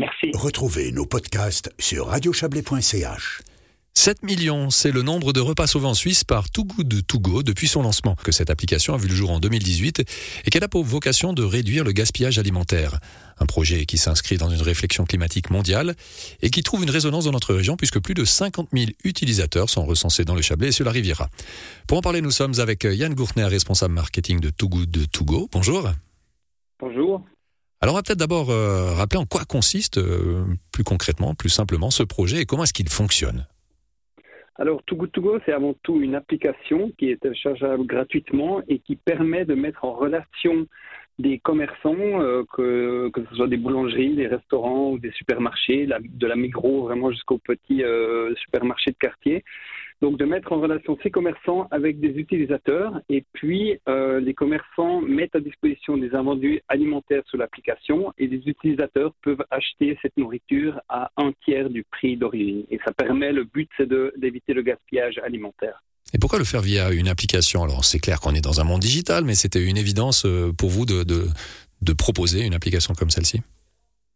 Merci. Retrouvez nos podcasts sur radiochablais.ch. 7 millions, c'est le nombre de repas sauvés en Suisse par Too Good To Go depuis son lancement. Que cette application a vu le jour en 2018 et qu'elle a pour vocation de réduire le gaspillage alimentaire. Un projet qui s'inscrit dans une réflexion climatique mondiale et qui trouve une résonance dans notre région puisque plus de 50 000 utilisateurs sont recensés dans le Chablais et sur la Riviera. Pour en parler, nous sommes avec Yann Gourtner, responsable marketing de Too Good To Go. Bonjour. Bonjour. Alors on va peut-être d'abord euh, rappeler en quoi consiste euh, plus concrètement, plus simplement ce projet et comment est-ce qu'il fonctionne. Alors, Too Good To Go, c'est avant tout une application qui est téléchargeable gratuitement et qui permet de mettre en relation des commerçants, euh, que, ce soit des boulangeries, des restaurants ou des supermarchés, de la Migros vraiment jusqu'au petit supermarché de quartier, donc de mettre en relation ces commerçants avec des utilisateurs et puis euh, les commerçants mettent à disposition des invendus alimentaires sur l'application et les utilisateurs peuvent acheter cette nourriture à un tiers du prix d'origine. Et ça permet, le but c'est d'éviter le gaspillage alimentaire. Et pourquoi le faire via une application? Alors c'est clair qu'on est dans un monde digital, mais c'était une évidence euh, pour vous de, de, de proposer une application comme celle-ci?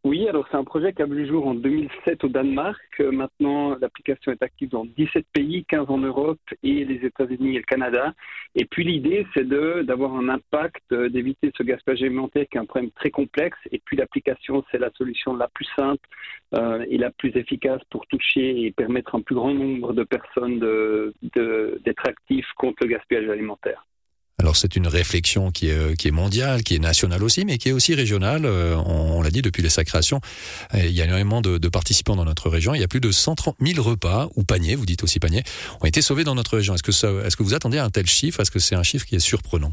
Oui, alors c'est un projet qui a vu le jour en 2007 au Danemark. Euh, maintenant, l'application est active dans 17 pays, 15 en Europe et les États-Unis et le Canada. Et puis l'idée, c'est d'avoir un impact, euh, d'éviter ce gaspillage alimentaire qui est un problème très complexe. Et puis l'application, c'est la solution la plus simple euh, et la plus efficace pour toucher et permettre un plus grand nombre de personnes d'être de, actifs contre le gaspillage alimentaire. Alors c'est une réflexion qui est, euh, qui est mondiale, qui est nationale aussi, mais qui est aussi régionale. Euh, on, l'a dit depuis sa création, il y a énormément de, de, participants dans notre région. Il y a plus de 130 000 repas ou paniers, vous dites aussi paniers, ont été sauvés dans notre région. Est-ce que, est-ce que vous attendez un tel chiffre? Est-ce que c'est un chiffre qui est surprenant?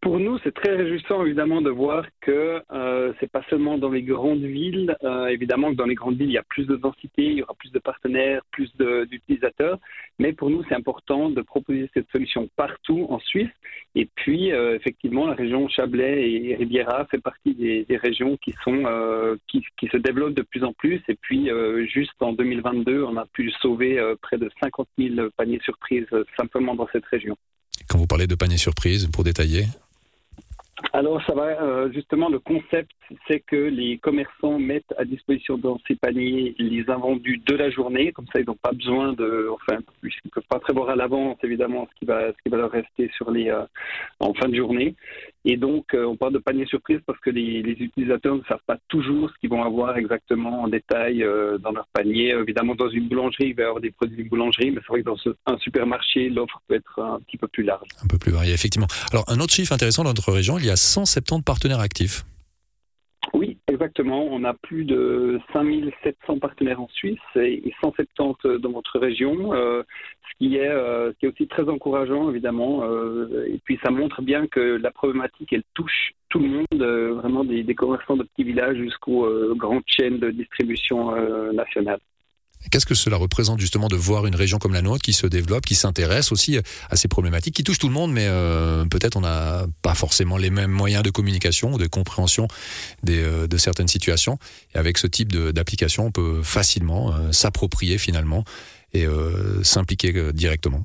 Pour nous, c'est très réjouissant évidemment de voir que euh, c'est pas seulement dans les grandes villes. Euh, évidemment que dans les grandes villes, il y a plus de densité, il y aura plus de partenaires, plus d'utilisateurs. Mais pour nous, c'est important de proposer cette solution partout en Suisse. Et puis, euh, effectivement, la région Chablais et Riviera fait partie des, régions qui sont euh, qui, se développent de plus en plus. Et puis, juste en 2022, on a pu sauver près de 50 000 paniers surprises simplement dans cette région. Quand vous parlez de paniers surprises, pour détailler alors, ça va, euh, justement, le concept, c'est que les commerçants mettent à disposition dans ces paniers les invendus de la journée, comme ça, ils n'ont pas besoin de, enfin, ils ne peuvent pas prévoir à l'avance, évidemment, ce qui va, ce qui va leur rester sur les, euh, en fin de journée. Et donc, euh, on parle de panier surprise parce que les, utilisateurs ne savent pas toujours ce qu'ils vont avoir exactement en détail dans leur panier. Évidemment, dans une boulangerie, il va y avoir des produits de boulangerie, mais c'est vrai que dans un supermarché, l'offre peut être un petit peu plus large. Un peu plus variée, effectivement. Alors, un autre chiffre intéressant dans notre région, il y a 170 partenaires actifs. Exactement. On a plus de 5700 partenaires en Suisse et 170 dans votre région, euh, ce, qui est, euh, qui est aussi très encourageant, évidemment. Euh, et puis, ça montre bien que la problématique, elle touche tout le monde, vraiment des, des, commerçants de petits villages jusqu'aux grandes chaînes de distribution nationale. Qu'est-ce que cela représente justement de voir une région comme la nôtre qui se développe, qui s'intéresse aussi à ces problématiques, qui touchent tout le monde, mais euh, peut-être on n'a pas forcément les mêmes moyens de communication ou de compréhension des, euh, de certaines situations. Et avec ce type d'application, on peut facilement euh, s'approprier finalement et s'impliquer directement.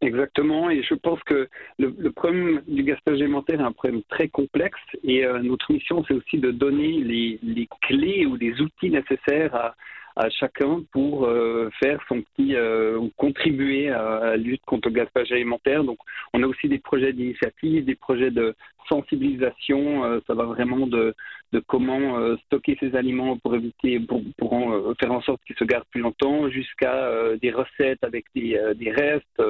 Exactement, et je pense que le, le, problème du gaspillage alimentaire est un problème très complexe et notre mission c'est aussi de donner les, les, clés ou les outils nécessaires à, à chacun pour euh, faire son petit euh, ou contribuer à, la lutte contre le gaspillage alimentaire. Donc, on a aussi des projets d'initiative, des projets de sensibilisation. Euh, ça va vraiment de, de comment stocker ces aliments pour éviter, pour, pour faire en sorte qu'ils se gardent plus longtemps, jusqu'à des recettes avec des, des restes.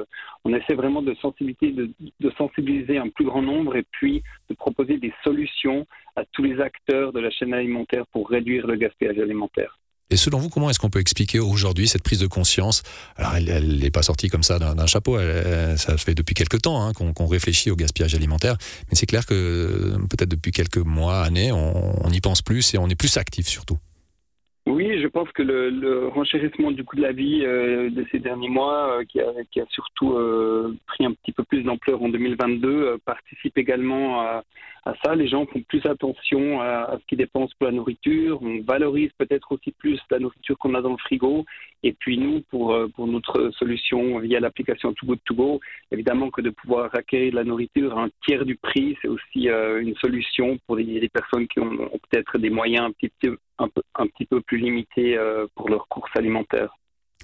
On essaie vraiment de sensibiliser, de, de sensibiliser un plus grand nombre et puis de proposer des solutions à tous les acteurs de la chaîne alimentaire pour réduire le gaspillage alimentaire. Et selon vous, comment est-ce qu'on peut expliquer aujourd'hui cette prise de conscience? Alors, elle n'est pas sortie comme ça d'un chapeau. ça fait depuis quelques temps hein, qu'on réfléchit au gaspillage alimentaire. Mais c'est clair que peut-être depuis quelques mois, années, on y pense plus et on est plus actif surtout. Oui, je pense que le, le, renchérissement du coût de la vie euh, de ces derniers mois, euh, qui, a, qui, a, surtout euh, pris un petit peu plus d'ampleur en 2022, participe également à, à, ça. Les gens font plus attention à, à ce qu'ils dépensent pour la nourriture. On valorise peut-être aussi plus la nourriture qu'on a dans le frigo. Et puis nous, pour, pour notre solution via l'application Too Good To Go, évidemment que de pouvoir acquérir de la nourriture à un tiers du prix, c'est aussi une solution pour les, les personnes qui ont peut-être des moyens un petit peu un, peu, un petit peu plus limités euh, pour leurs courses alimentaires.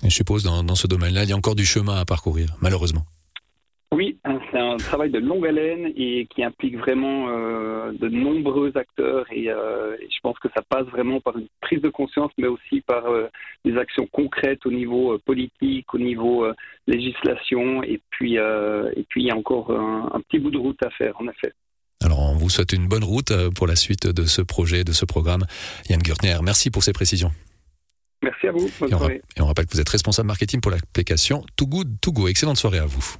Et je suppose dans, dans ce domaine-là, il y a encore du chemin à parcourir, malheureusement. Oui, hein, c'est un travail de longue haleine et qui implique vraiment euh, de nombreux acteurs et, euh, et, je pense que ça passe vraiment par une prise de conscience mais aussi par euh, des actions concrètes au niveau euh, politique, au niveau euh, législation et puis, et puis il y a encore un, un petit bout de route à faire en effet. Alors on vous souhaite une bonne route euh, pour la suite de ce projet, de ce programme. Yann Gürtner, merci pour ces précisions. Merci à vous. Bonne et, on soirée. et on rappelle que vous êtes responsable marketing pour l'application Too Good To Go. Excellente soirée à vous.